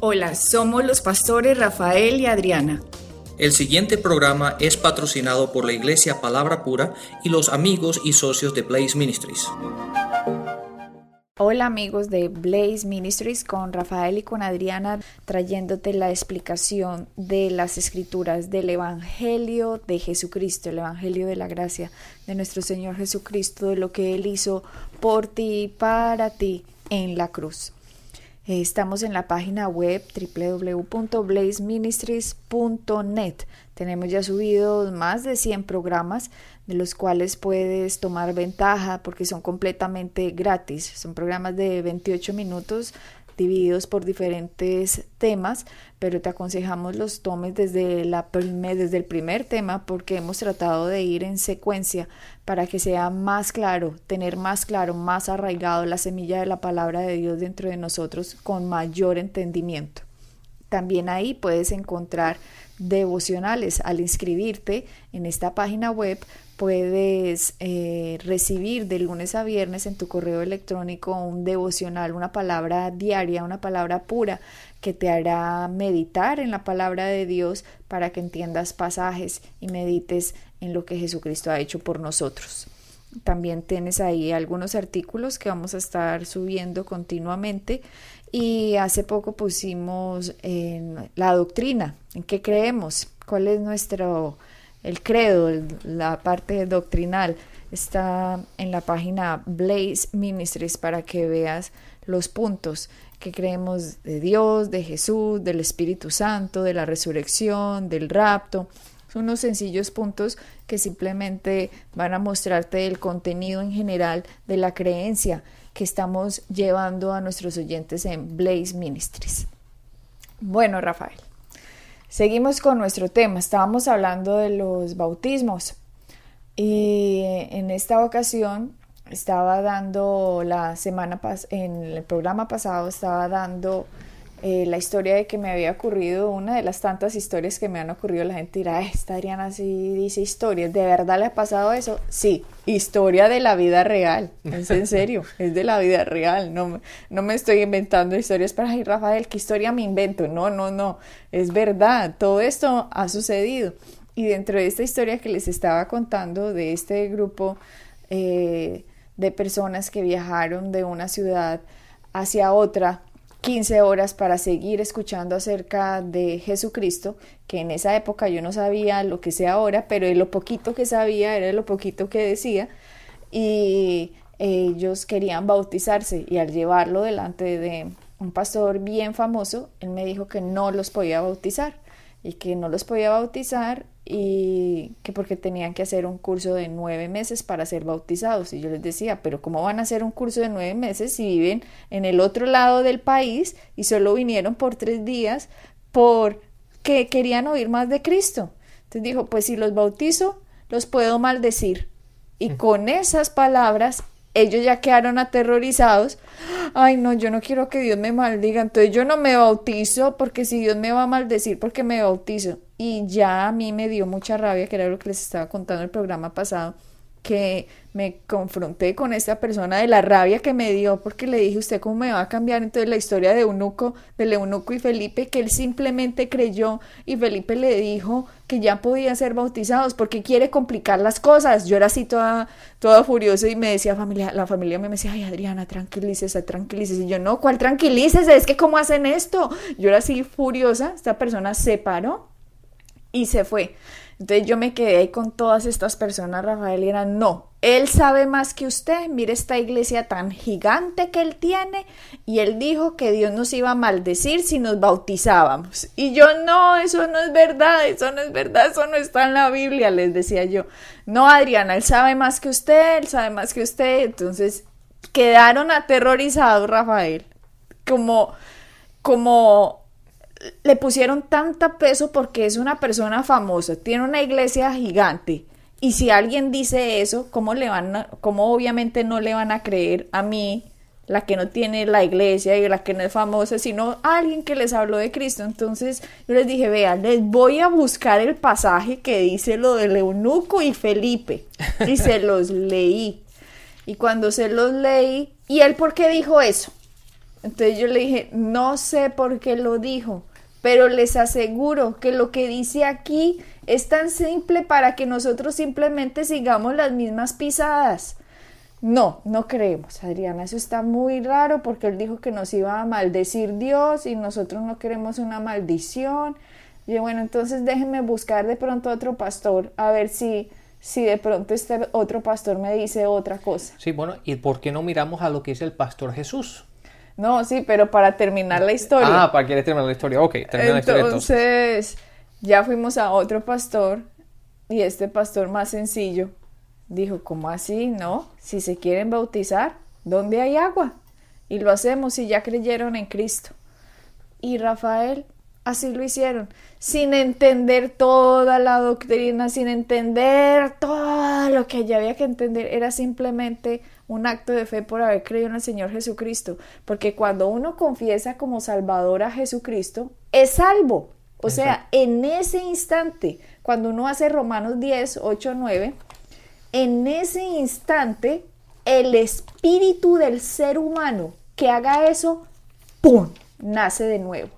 Hola, somos los pastores Rafael y Adriana. El siguiente programa es patrocinado por la Iglesia Palabra Pura y los amigos y socios de Blaze Ministries. Hola amigos de Blaze Ministries con Rafael y con Adriana trayéndote la explicación de las escrituras del Evangelio de Jesucristo, el Evangelio de la gracia de nuestro Señor Jesucristo, de lo que Él hizo por ti y para ti en la cruz. Estamos en la página web www.blazeministries.net. Tenemos ya subidos más de 100 programas de los cuales puedes tomar ventaja porque son completamente gratis. Son programas de 28 minutos divididos por diferentes temas, pero te aconsejamos los tomes desde, la desde el primer tema porque hemos tratado de ir en secuencia para que sea más claro, tener más claro, más arraigado la semilla de la palabra de Dios dentro de nosotros con mayor entendimiento. También ahí puedes encontrar devocionales. Al inscribirte en esta página web puedes eh, recibir de lunes a viernes en tu correo electrónico un devocional, una palabra diaria, una palabra pura que te hará meditar en la palabra de Dios para que entiendas pasajes y medites en lo que Jesucristo ha hecho por nosotros. También tienes ahí algunos artículos que vamos a estar subiendo continuamente y hace poco pusimos en la doctrina, en qué creemos, cuál es nuestro el credo, la parte doctrinal. Está en la página Blaze Ministries para que veas los puntos que creemos de Dios, de Jesús, del Espíritu Santo, de la resurrección, del rapto. Son unos sencillos puntos que simplemente van a mostrarte el contenido en general de la creencia que estamos llevando a nuestros oyentes en Blaze Ministries. Bueno, Rafael, seguimos con nuestro tema. Estábamos hablando de los bautismos y en esta ocasión estaba dando la semana en el programa pasado estaba dando eh, la historia de que me había ocurrido, una de las tantas historias que me han ocurrido, la gente dirá, esta Adriana sí dice historias, ¿de verdad le ha pasado eso? Sí, historia de la vida real, es en serio, es de la vida real, no, no me estoy inventando historias para, ay Rafael, ¿qué historia me invento? No, no, no, es verdad, todo esto ha sucedido. Y dentro de esta historia que les estaba contando de este grupo eh, de personas que viajaron de una ciudad hacia otra, 15 horas para seguir escuchando acerca de Jesucristo, que en esa época yo no sabía lo que sé ahora, pero lo poquito que sabía era lo poquito que decía, y ellos querían bautizarse y al llevarlo delante de un pastor bien famoso, él me dijo que no los podía bautizar y que no los podía bautizar y que porque tenían que hacer un curso de nueve meses para ser bautizados. Y yo les decía, pero ¿cómo van a hacer un curso de nueve meses si viven en el otro lado del país y solo vinieron por tres días porque querían oír más de Cristo? Entonces dijo, pues si los bautizo, los puedo maldecir. Y mm. con esas palabras ellos ya quedaron aterrorizados. Ay, no, yo no quiero que Dios me maldiga, entonces yo no me bautizo porque si Dios me va a maldecir porque me bautizo. Y ya a mí me dio mucha rabia, que era lo que les estaba contando el programa pasado, que me confronté con esta persona de la rabia que me dio porque le dije, ¿usted cómo me va a cambiar? Entonces la historia de Eunuco, de Eunuco y Felipe, que él simplemente creyó y Felipe le dijo que ya podían ser bautizados porque quiere complicar las cosas. Yo era así toda, toda furiosa y me decía familia, la familia me decía, ay Adriana, tranquilícese, tranquilícese. Y yo, no, ¿cuál tranquilícese? Es que ¿cómo hacen esto? Yo era así furiosa, esta persona se paró y se fue. Entonces yo me quedé ahí con todas estas personas, Rafael, y eran, no, él sabe más que usted, mire esta iglesia tan gigante que él tiene, y él dijo que Dios nos iba a maldecir si nos bautizábamos. Y yo, no, eso no es verdad, eso no es verdad, eso no está en la Biblia, les decía yo. No, Adriana, él sabe más que usted, él sabe más que usted. Entonces quedaron aterrorizados, Rafael, como, como le pusieron tanta peso porque es una persona famosa, tiene una iglesia gigante. Y si alguien dice eso, ¿cómo le van a, cómo obviamente no le van a creer a mí, la que no tiene la iglesia y la que no es famosa, sino a alguien que les habló de Cristo? Entonces yo les dije, vean, les voy a buscar el pasaje que dice lo de eunuco y Felipe. Y se los leí. Y cuando se los leí, ¿y él por qué dijo eso? Entonces yo le dije, no sé por qué lo dijo, pero les aseguro que lo que dice aquí es tan simple para que nosotros simplemente sigamos las mismas pisadas. No, no creemos, Adriana, eso está muy raro porque él dijo que nos iba a maldecir Dios y nosotros no queremos una maldición. Y bueno, entonces déjenme buscar de pronto otro pastor a ver si si de pronto este otro pastor me dice otra cosa. Sí, bueno, ¿y por qué no miramos a lo que es el pastor Jesús? No, sí, pero para terminar la historia. Ah, para que terminar la historia. Ok, termina la historia entonces. ya fuimos a otro pastor y este pastor más sencillo dijo, ¿cómo así? No, si se quieren bautizar, ¿dónde hay agua? Y lo hacemos si ya creyeron en Cristo. Y Rafael, así lo hicieron sin entender toda la doctrina, sin entender todo lo que ya había que entender, era simplemente un acto de fe por haber creído en el Señor Jesucristo, porque cuando uno confiesa como Salvador a Jesucristo, es salvo. O sea, en ese instante, cuando uno hace Romanos 10, 8, 9, en ese instante, el espíritu del ser humano que haga eso, ¡pum!, nace de nuevo.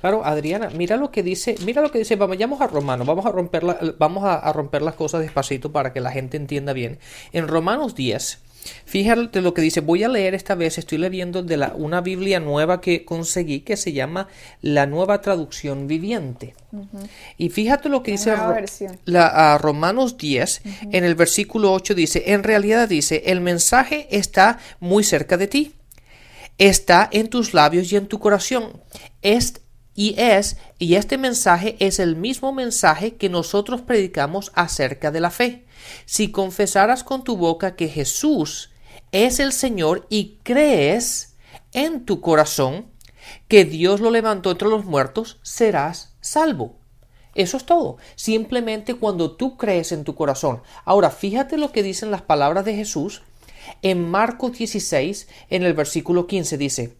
Claro, Adriana, mira lo que dice, mira lo que dice, vamos a Romanos, vamos a romper, vamos a, romper las cosas despacito para que la gente entienda bien. En Romanos 10, fíjate lo que dice, voy a leer esta vez, estoy leyendo de la, una Biblia nueva que conseguí que se llama la nueva traducción viviente. Y fíjate lo que dice la, a Romanos 10, en el versículo 8 dice, en realidad dice, el mensaje está muy cerca de ti está en tus labios y en tu corazón. Es y es, y este mensaje es el mismo mensaje que nosotros predicamos acerca de la fe. Si confesaras con tu boca que Jesús es el Señor y crees en tu corazón que Dios lo levantó entre los muertos, serás salvo. Eso es todo. Simplemente cuando tú crees en tu corazón. Ahora, fíjate lo que dicen las palabras de Jesús en Marcos 16, en el versículo 15 dice,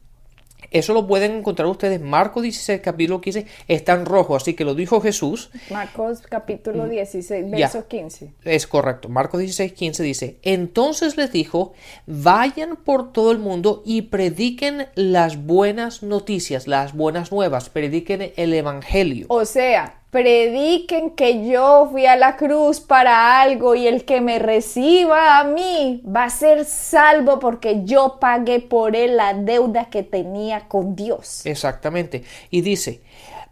eso lo pueden encontrar ustedes. Marcos 16, capítulo 15, está en rojo, así que lo dijo Jesús. Marcos capítulo 16, mm, verso 15. Es correcto. Marcos 16, 15 dice, entonces les dijo, vayan por todo el mundo y prediquen las buenas noticias, las buenas nuevas, prediquen el Evangelio. O sea, prediquen que yo fui a la cruz para algo y el que me reciba a mí va a ser salvo porque yo pagué por él la deuda que tenía con Dios. Exactamente. Y dice,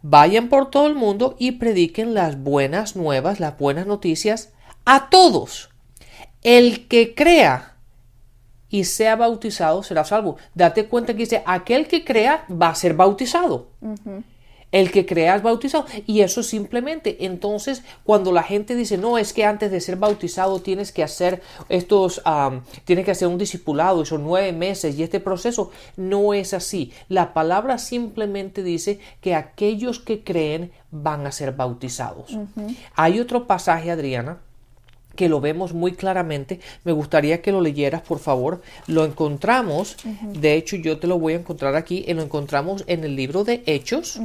vayan por todo el mundo y prediquen las buenas nuevas, las buenas noticias a todos. El que crea y sea bautizado será salvo. Date cuenta que dice, aquel que crea va a ser bautizado el que creas bautizado. Y eso simplemente, entonces, cuando la gente dice, no, es que antes de ser bautizado tienes que hacer estos, tienes que hacer un discipulado, esos nueve meses y este proceso, no es así. La palabra simplemente dice que aquellos que creen van a ser bautizados. Hay otro pasaje, Adriana, que lo vemos muy claramente. Me gustaría que lo leyeras, por favor. Lo encontramos, de hecho yo te lo voy a encontrar aquí, y lo encontramos en el libro de Hechos,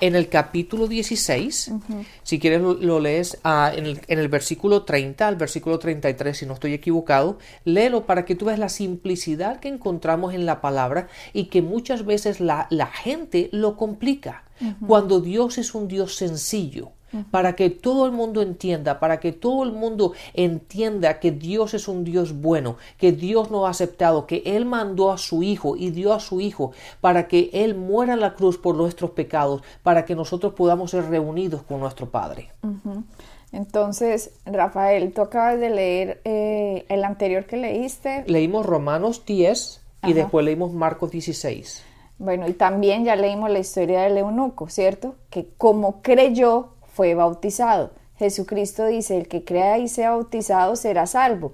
en el capítulo 16. Si quieres lo, lees ah, en, el, en, el, versículo 30 al versículo 33, si no estoy equivocado. Léelo para que tú veas la simplicidad que encontramos en la palabra y que muchas veces la, la gente lo complica. Cuando Dios es un Dios sencillo para que todo el mundo entienda, para que todo el mundo entienda que Dios es un Dios bueno, que Dios nos ha aceptado, que Él mandó a su Hijo y dio a su Hijo para que Él muera en la cruz por nuestros pecados, para que nosotros podamos ser reunidos con nuestro Padre. Entonces, Rafael, tú acabas de leer eh, el anterior que leíste. Leímos Romanos 10 y después leímos Marcos 16. Bueno, y también ya leímos la historia del eunuco, ¿cierto? Que como creyó, fue bautizado. Jesucristo dice, el que crea y sea bautizado será salvo.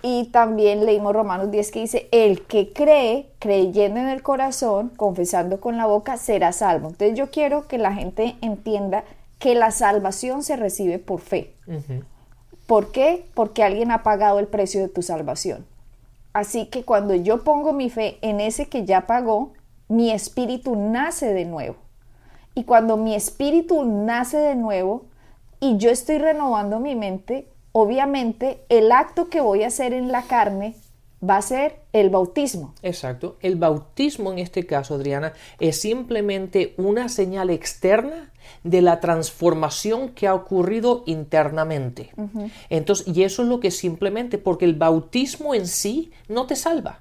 Y también leímos Romanos 10 que dice, el que cree, creyendo en el corazón, confesando con la boca, será salvo. Entonces yo quiero que la gente entienda que la salvación se recibe por fe. ¿Por qué? Porque alguien ha pagado el precio de tu salvación. Así que cuando yo pongo mi fe en ese que ya pagó, mi espíritu nace de nuevo. Y cuando mi espíritu nace de nuevo y yo estoy renovando mi mente, obviamente el acto que voy a hacer en la carne va a ser el bautismo. Exacto. El bautismo en este caso, Adriana, es simplemente una señal externa de la transformación que ha ocurrido internamente. Entonces, y eso es lo que simplemente, porque el bautismo en sí no te salva.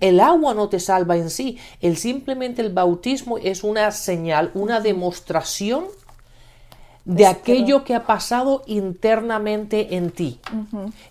El agua no te salva en sí. El simplemente el bautismo es una señal, una demostración de aquello que ha pasado internamente en ti.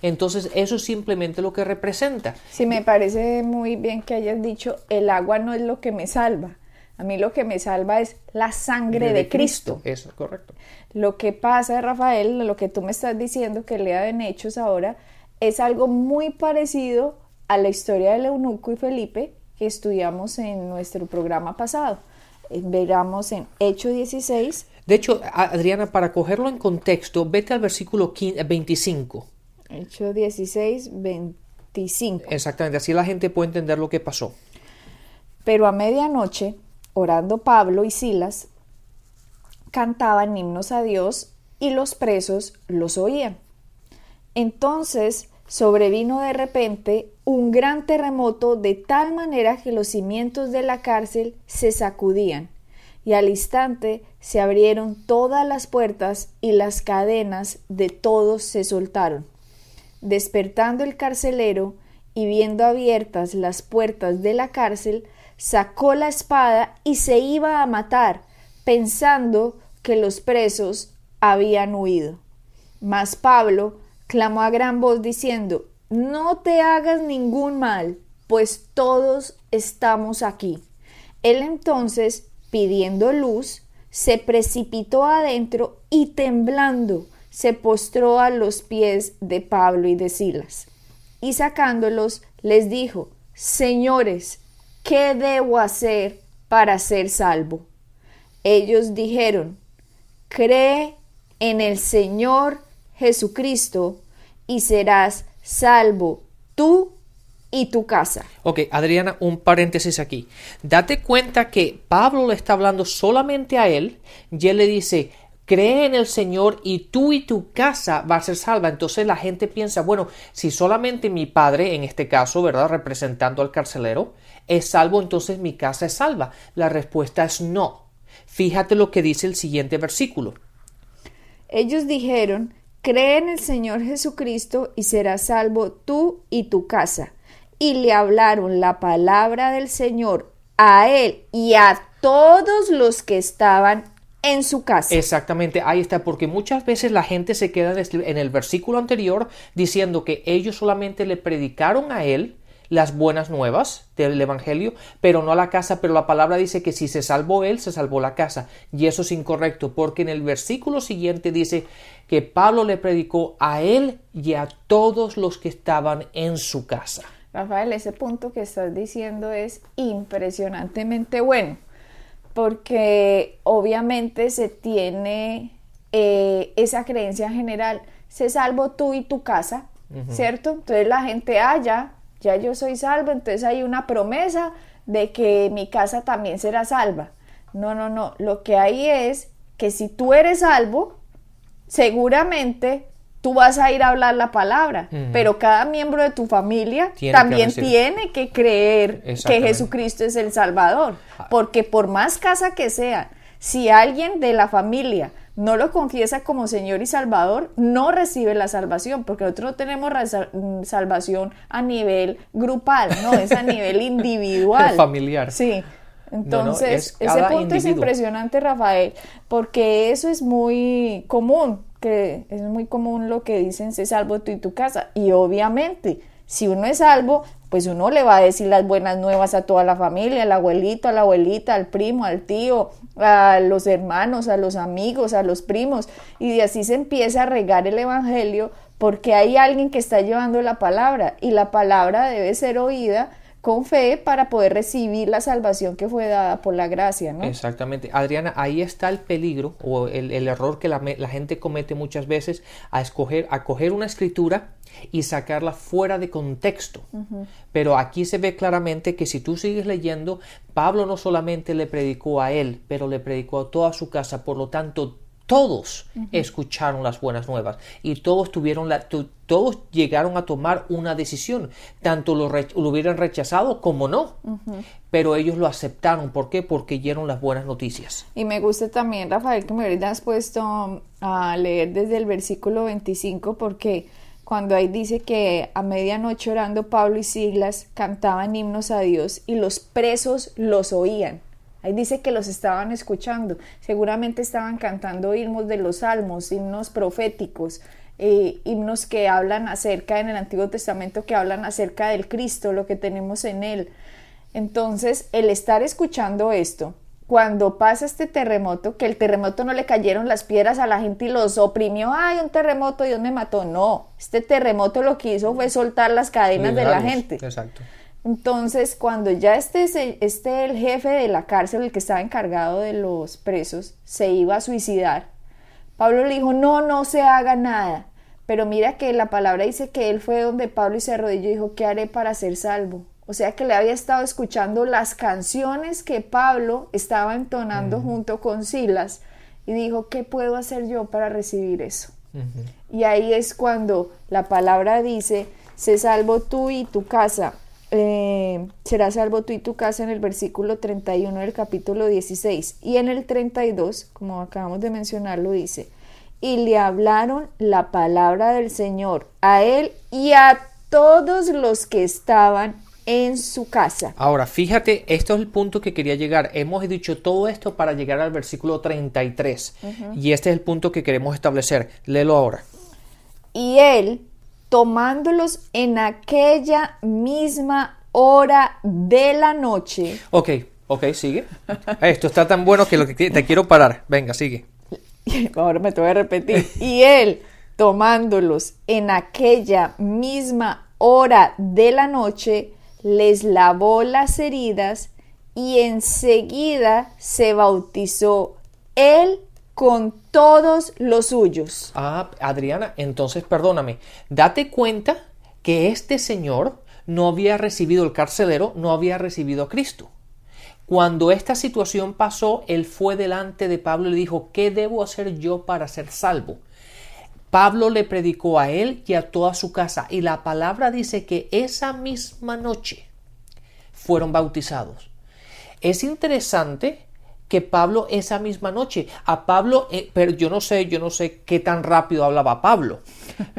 Entonces, eso es simplemente lo que representa. Sí, me parece muy bien que hayas dicho, el agua no es lo que me salva. A mí lo que me salva es la sangre de, Cristo. Eso es correcto. Lo que pasa, Rafael, lo que tú me estás diciendo que lea en Hechos ahora, es algo muy parecido a la historia del eunuco y Felipe que estudiamos en nuestro programa pasado. Eh, veramos en Hechos 16. De hecho, Adriana, para cogerlo en contexto, vete al versículo 25. Hechos 16, 25. Exactamente, así la gente puede entender lo que pasó. Pero a medianoche, orando Pablo y Silas, cantaban himnos a Dios y los presos los oían. Entonces sobrevino de repente un gran terremoto de tal manera que los cimientos de la cárcel se sacudían y al instante se abrieron todas las puertas y las cadenas de todos se soltaron. Despertando el carcelero y viendo abiertas las puertas de la cárcel, sacó la espada y se iba a matar, pensando que los presos habían huido. Mas Pablo clamó a gran voz diciendo, No te hagas ningún mal, pues todos estamos aquí. Él entonces, pidiendo luz, se precipitó adentro y temblando se postró a los pies de Pablo y de Silas. Y sacándolos, les dijo, Señores, ¿qué debo hacer para ser salvo? Ellos dijeron, cree en el Señor Jesucristo y serás salvo tú y tu casa. Ok, Adriana, un paréntesis aquí. Date cuenta que Pablo le está hablando solamente a él y él le dice, cree en el Señor y tú y tu casa va a ser salva. Entonces la gente piensa, bueno, si solamente mi padre, en este caso, ¿verdad? Representando al carcelero, es salvo, entonces mi casa es salva. La respuesta es no. Fíjate lo que dice el siguiente versículo. Ellos dijeron, cree en el Señor Jesucristo y serás salvo tú y tu casa. Y le hablaron la palabra del Señor a él y a todos los que estaban en su casa. Exactamente, ahí está, porque muchas veces la gente se queda en el versículo anterior diciendo que ellos solamente le predicaron a él las buenas nuevas del Evangelio, pero no a la casa, pero la palabra dice que si se salvó él, se salvó la casa. Y eso es incorrecto, porque en el versículo siguiente dice que Pablo le predicó a él y a todos los que estaban en su casa. Rafael, ese punto que estás diciendo es impresionantemente bueno porque obviamente se tiene eh, esa creencia general, se salvo tú y tu casa, ¿cierto? Entonces la gente, ah, ya, ya yo soy salvo, entonces hay una promesa de que mi casa también será salva. No, no, no, lo que hay es que si tú eres salvo, seguramente tú vas a ir a hablar la palabra, pero cada miembro de tu familia también tiene que creer que Jesucristo es el Salvador, porque por más casa que sea, si alguien de la familia no lo confiesa como Señor y Salvador, no recibe la salvación, porque nosotros no tenemos mm, salvación a nivel grupal, no, es a nivel individual. Familiar. Sí. Entonces, ese punto es impresionante, Rafael, porque eso es muy común que es muy común lo que dicen, se salvo tú y tu casa. Y obviamente, si uno es salvo, pues uno le va a decir las buenas nuevas a toda la familia, al abuelito, a la abuelita, al primo, al tío, a los hermanos, a los amigos, a los primos. Y de así se empieza a regar el Evangelio porque hay alguien que está llevando la palabra y la palabra debe ser oída con fe para poder recibir la salvación que fue dada por la gracia, ¿no? Exactamente. Adriana, ahí está el peligro o el, error que la, gente comete muchas veces a escoger, a coger una escritura y sacarla fuera de contexto. Pero aquí se ve claramente que si tú sigues leyendo, Pablo no solamente le predicó a él, pero le predicó a toda su casa. Por lo tanto, todos escucharon las buenas nuevas y todos tuvieron la, todos llegaron a tomar una decisión, tanto lo, lo hubieran rechazado como no, pero ellos lo aceptaron. ¿Por qué? Porque oyeron las buenas noticias. Y me gusta también, Rafael, que me hubieras puesto a leer desde el versículo 25, porque cuando ahí dice que a medianoche orando Pablo y Siglas cantaban himnos a Dios y los presos los oían. Ahí dice que los estaban escuchando. Seguramente estaban cantando himnos de los salmos, himnos proféticos, eh, himnos que hablan acerca en el Antiguo Testamento, que hablan acerca del Cristo, lo que tenemos en él. Entonces, el estar escuchando esto, cuando pasa este terremoto, que el terremoto no le cayeron las piedras a la gente y los oprimió, ay, un terremoto, Dios me mató. No, este terremoto lo que hizo fue soltar las cadenas de la gente. Exacto. Entonces, cuando ya este, este el jefe de la cárcel, el que estaba encargado de los presos, se iba a suicidar, Pablo le dijo, no, no se haga nada. Pero mira que la palabra dice que él fue donde Pablo y se arrodilló y dijo, ¿qué haré para ser salvo? O sea que le había estado escuchando las canciones que Pablo estaba entonando junto con Silas y dijo, ¿qué puedo hacer yo para recibir eso? Y ahí es cuando la palabra dice, se salvo tú y tu casa eh, será salvo tú y tu casa en el versículo 31 del capítulo 16. Y en el 32, como acabamos de mencionarlo, dice, y le hablaron la palabra del Señor a él y a todos los que estaban en su casa. Ahora, fíjate, esto es el punto que quería llegar. Hemos dicho todo esto para llegar al versículo 33. Y este es el punto que queremos establecer. Léelo ahora. Y él, tomándolos en aquella misma hora de la noche. Ok, ok, sigue. Esto está tan bueno que lo que te quiero parar. Venga, sigue. Ahora me tengo que repetir. Y él, tomándolos en aquella misma hora de la noche, les lavó las heridas y enseguida se bautizó él con todos los suyos. Ah, Adriana, entonces perdóname, date cuenta que este señor no había recibido el carcelero, no había recibido a Cristo. Cuando esta situación pasó, él fue delante de Pablo y le dijo, ¿qué debo hacer yo para ser salvo? Pablo le predicó a él y a toda su casa y la palabra dice que esa misma noche fueron bautizados. Es interesante que Pablo esa misma noche. A Pablo, eh, pero yo no sé, yo no sé qué tan rápido hablaba Pablo,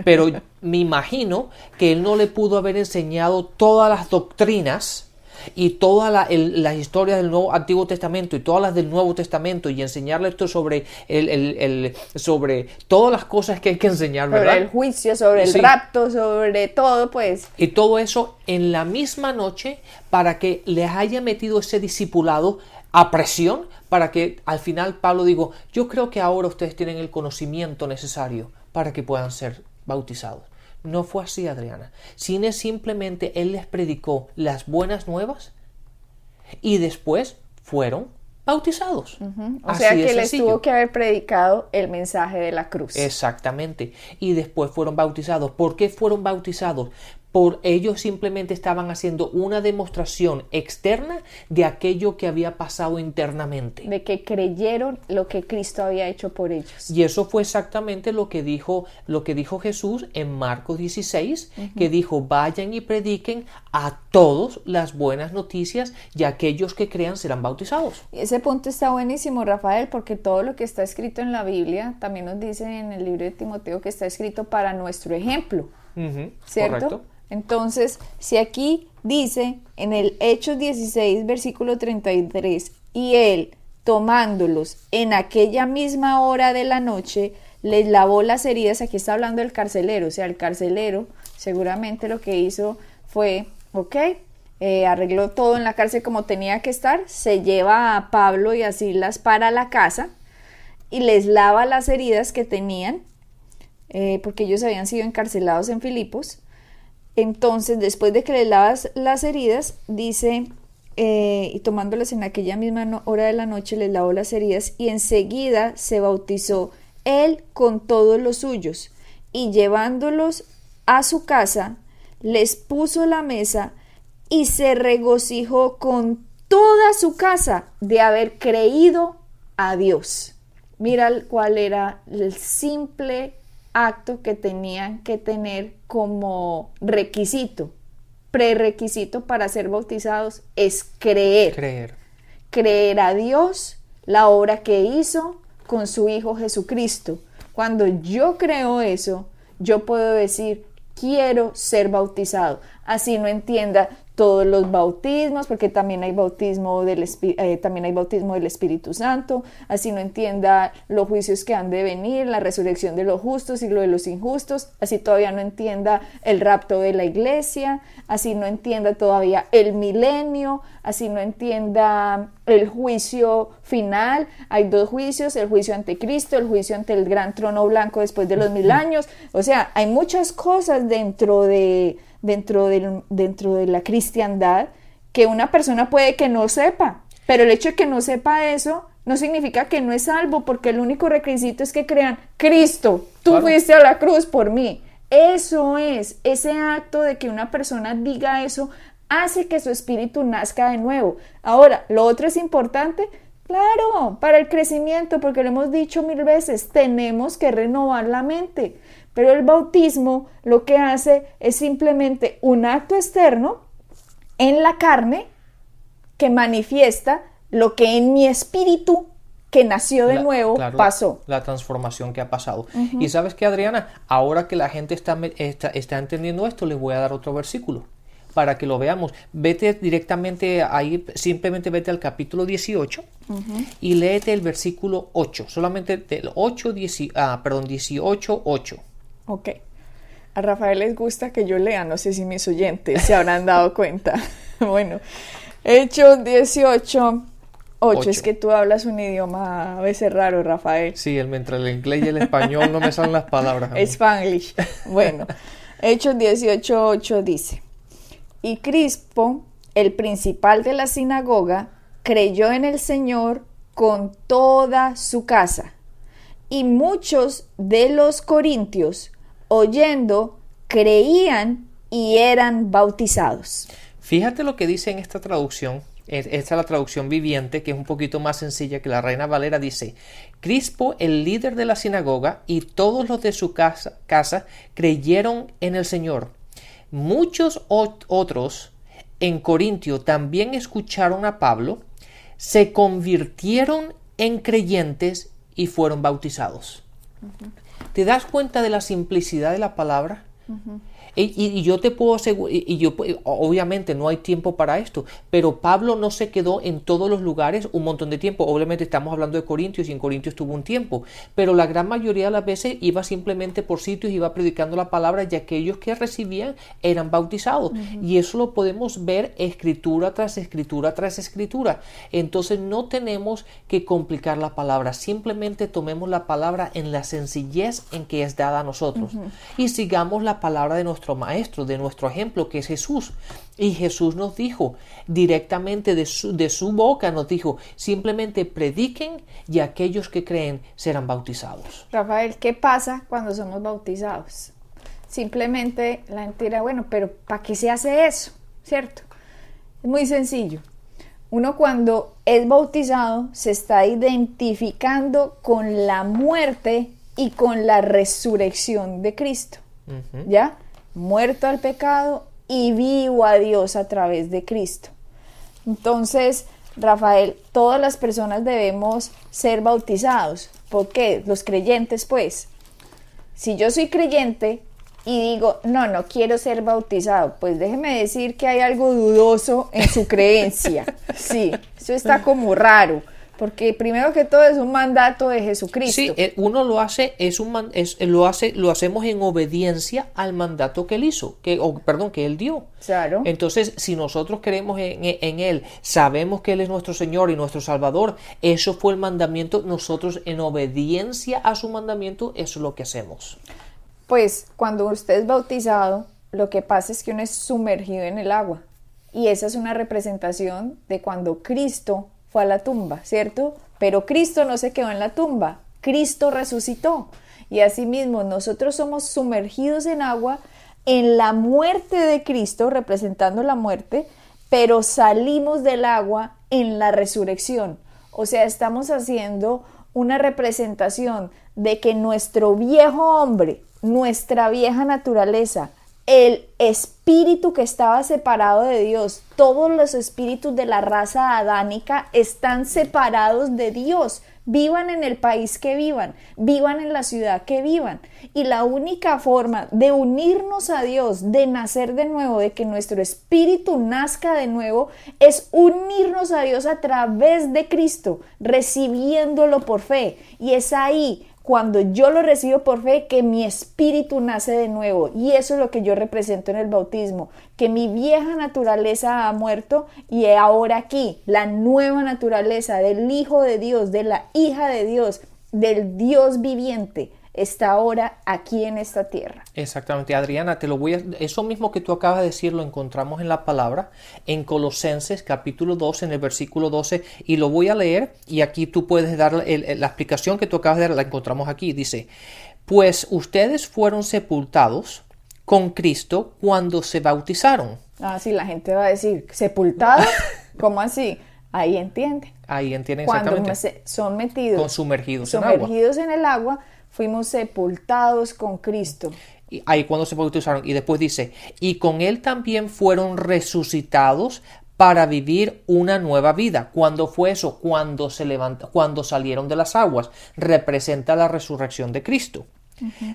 pero me imagino que él no le pudo haber enseñado todas las doctrinas y todas las historias del Nuevo Antiguo Testamento y todas las del Nuevo Testamento y enseñarle esto sobre el, sobre todas las cosas que hay que enseñar, ¿verdad? Sobre el juicio, sobre el rapto, sobre todo, pues. Y todo eso en la misma noche para que les haya metido ese discipulado a presión para que al final Pablo digo, yo creo que ahora ustedes tienen el conocimiento necesario para que puedan ser bautizados. No fue así, Adriana. Sino simplemente él les predicó las buenas nuevas y después fueron bautizados. O sea que les tuvo que haber predicado el mensaje de la cruz. Exactamente. Y después fueron bautizados. ¿Por qué fueron bautizados? Por ellos simplemente estaban haciendo una demostración externa de aquello que había pasado internamente. De que creyeron lo que Cristo había hecho por ellos. Y eso fue exactamente lo que dijo, lo que dijo Jesús en Marcos 16, que dijo, vayan y prediquen a todos las buenas noticias y aquellos que crean serán bautizados. Ese punto está buenísimo, Rafael, porque todo lo que está escrito en la Biblia también nos dice en el libro de Timoteo que está escrito para nuestro ejemplo. ¿Cierto? Entonces, si aquí dice en el Hechos 16, versículo 33, y él, tomándolos en aquella misma hora de la noche, les lavó las heridas, aquí está hablando del carcelero, o sea, el carcelero seguramente lo que hizo fue, ok, eh, arregló todo en la cárcel como tenía que estar, se lleva a Pablo y a Silas para la casa y les lava las heridas que tenían, eh, porque ellos habían sido encarcelados en Filipos, entonces, después de que le lavas las heridas, dice, eh, y tomándolas en aquella misma hora de la noche, le lavó las heridas y enseguida se bautizó él con todos los suyos y llevándolos a su casa, les puso la mesa y se regocijó con toda su casa de haber creído a Dios. Mira cuál era el simple acto que tenían que tener como requisito, prerequisito para ser bautizados, es creer. Creer. Creer a Dios, la obra que hizo con su Hijo Jesucristo. Cuando yo creo eso, yo puedo decir, quiero ser bautizado. Así no entienda todos los bautismos, porque también hay bautismo del, eh, también hay bautismo del Espíritu Santo, así no entienda los juicios que han de venir, la resurrección de los justos y lo de los injustos, así todavía no entienda el rapto de la iglesia, así no entienda todavía el milenio, así no entienda el juicio final. Hay dos juicios, el juicio ante Cristo, el juicio ante el gran trono blanco después de los mil años. O sea, hay muchas cosas dentro de dentro, dentro de la cristiandad que una persona puede que no sepa, pero el hecho de que no sepa eso no significa que no es salvo, porque el único requisito es que crean, Cristo, tú fuiste a la cruz por mí. Eso es, ese acto de que una persona diga eso hace que su espíritu nazca de nuevo. Ahora, lo otro es importante, claro, para el crecimiento, porque lo hemos dicho mil veces, tenemos que renovar la mente. Pero el bautismo lo que hace es simplemente un acto externo en la carne que manifiesta lo que en mi espíritu que nació de nuevo pasó. La transformación que ha pasado. Y sabes que, Adriana, ahora que la gente está, está, entendiendo esto, les voy a dar otro versículo para que lo veamos. Vete directamente ahí, simplemente vete al capítulo 18 y léete el versículo 8, solamente del 8, ah, perdón, 18, 8. Ok. A Rafael les gusta que yo lea, no sé si mis oyentes se habrán dado cuenta. bueno, Hechos 18, 8. Es que tú hablas un idioma a veces raro, Rafael. Sí, el, mientras el inglés y el español no me salen las palabras. Spanglish. Bueno, Hechos 18, 8 dice, y Crispo, el principal de la sinagoga, creyó en el Señor con toda su casa. Y muchos de los corintios oyendo, creían y eran bautizados. Fíjate lo que dice en esta traducción. Esta es la traducción viviente, que es un poquito más sencilla que la Reina Valera. Dice, Crispo, el líder de la sinagoga, y todos los de su casa, casa creyeron en el Señor. Muchos otros en Corintio también escucharon a Pablo, se convirtieron en creyentes y fueron bautizados. ¿Te das cuenta de la simplicidad de la palabra? Y, yo te puedo asegurar, y, yo obviamente no hay tiempo para esto, pero Pablo no se quedó en todos los lugares un montón de tiempo. Obviamente estamos hablando de Corintios y en Corintios tuvo un tiempo, pero la gran mayoría de las veces iba simplemente por sitios, iba predicando la palabra y aquellos que recibían eran bautizados. Y eso lo podemos ver escritura tras escritura tras escritura. Entonces no tenemos que complicar la palabra, simplemente tomemos la palabra en la sencillez en que es dada a nosotros y sigamos la palabra de nuestro maestro, de nuestro ejemplo, que es Jesús. Y Jesús nos dijo directamente de su, de su boca, nos dijo, simplemente prediquen y aquellos que creen serán bautizados. Rafael, ¿qué pasa cuando somos bautizados? Simplemente la gente bueno, pero ¿para qué se hace eso? ¿Cierto? Es muy sencillo. Uno cuando es bautizado se está identificando con la muerte y con la resurrección de Cristo. ¿Ya? Muerto al pecado y vivo a Dios a través de Cristo. Entonces, Rafael, todas las personas debemos ser bautizados. ¿Por qué? Los creyentes, pues. Si yo soy creyente y digo, no, no quiero ser bautizado, pues déjeme decir que hay algo dudoso en su creencia. Sí, eso está como raro. Porque primero que todo es un mandato de Jesucristo. Sí, eh, uno lo hace, es un es, lo hace, lo hacemos en obediencia al mandato que él hizo, que, o, perdón, que él dio. Claro. Entonces, si nosotros creemos en, en, él, sabemos que él es nuestro Señor y nuestro Salvador, eso fue el mandamiento, nosotros en obediencia a su mandamiento, eso es lo que hacemos. Pues cuando usted es bautizado, lo que pasa es que uno es sumergido en el agua. Y esa es una representación de cuando Cristo a la tumba, ¿cierto? Pero Cristo no se quedó en la tumba, Cristo resucitó. Y asimismo nosotros somos sumergidos en agua en la muerte de Cristo, representando la muerte, pero salimos del agua en la resurrección. O sea, estamos haciendo una representación de que nuestro viejo hombre, nuestra vieja naturaleza, el espíritu que estaba separado de Dios, todos los espíritus de la raza adánica están separados de Dios. Vivan en el país que vivan, vivan en la ciudad que vivan. Y la única forma de unirnos a Dios, de nacer de nuevo, de que nuestro espíritu nazca de nuevo, es unirnos a Dios a través de Cristo, recibiéndolo por fe. Y es ahí cuando yo lo recibo por fe, que mi espíritu nace de nuevo. Y eso es lo que yo represento en el bautismo, que mi vieja naturaleza ha muerto y ahora aquí la nueva naturaleza del Hijo de Dios, de la hija de Dios, del Dios viviente, está ahora aquí en esta tierra. Exactamente, Adriana, te lo voy a eso mismo que tú acabas de decir lo encontramos en la palabra en Colosenses capítulo 12 en el versículo 12 y lo voy a leer y aquí tú puedes dar la explicación que tú acabas de dar, la encontramos aquí, dice, "Pues ustedes fueron sepultados con Cristo cuando se bautizaron." Ah, sí, la gente va a decir, "¿Sepultados? ¿Cómo así?" Ahí entiende. Ahí entiende exactamente. Cuando son metidos, con sumergidos, sumergidos en el agua fuimos sepultados con Cristo. Y ahí cuando se bautizaron. Y después dice, y con Él también fueron resucitados para vivir una nueva vida. ¿Cuándo fue eso? Cuando se levanta, cuando salieron de las aguas. Representa la resurrección de Cristo.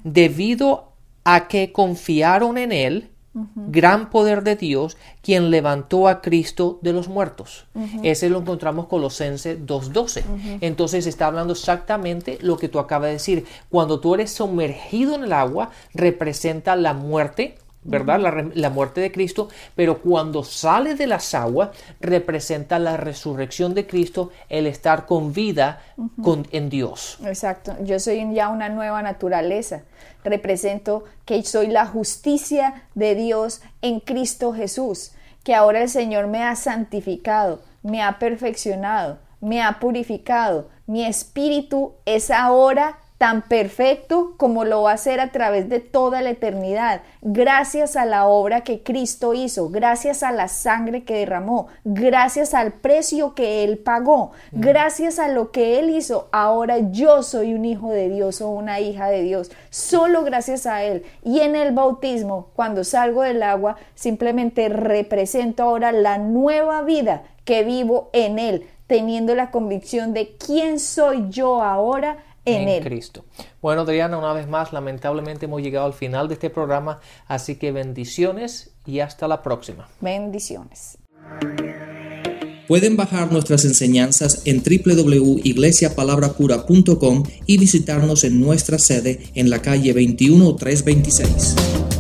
Debido a que confiaron en Él, gran poder de Dios, quien levantó a Cristo de los muertos. Ese lo encontramos Colosenses 2.12. Entonces está hablando exactamente lo que tú acabas de decir. Cuando tú eres sumergido en el agua, representa la muerte, ¿verdad? la, muerte de Cristo, pero cuando sale de las aguas, representa la resurrección de Cristo, el estar con vida con, en Dios. Exacto, yo soy ya una nueva naturaleza represento que soy la justicia de Dios en Cristo Jesús, que ahora el Señor me ha santificado, me ha perfeccionado, me ha purificado. Mi espíritu es ahora tan perfecto como lo va a ser a través de toda la eternidad, gracias a la obra que Cristo hizo, gracias a la sangre que derramó, gracias al precio que Él pagó, mm. gracias a lo que Él hizo, ahora yo soy un hijo de Dios o una hija de Dios, solo gracias a Él. Y en el bautismo, cuando salgo del agua, simplemente represento ahora la nueva vida que vivo en Él, teniendo la convicción de quién soy yo ahora en, Cristo. Bueno, Adriana, una vez más, lamentablemente hemos llegado al final de este programa, así que bendiciones y hasta la próxima. Bendiciones. Pueden bajar nuestras enseñanzas en www.iglesiapalabracura.com y visitarnos en nuestra sede en la calle 21326.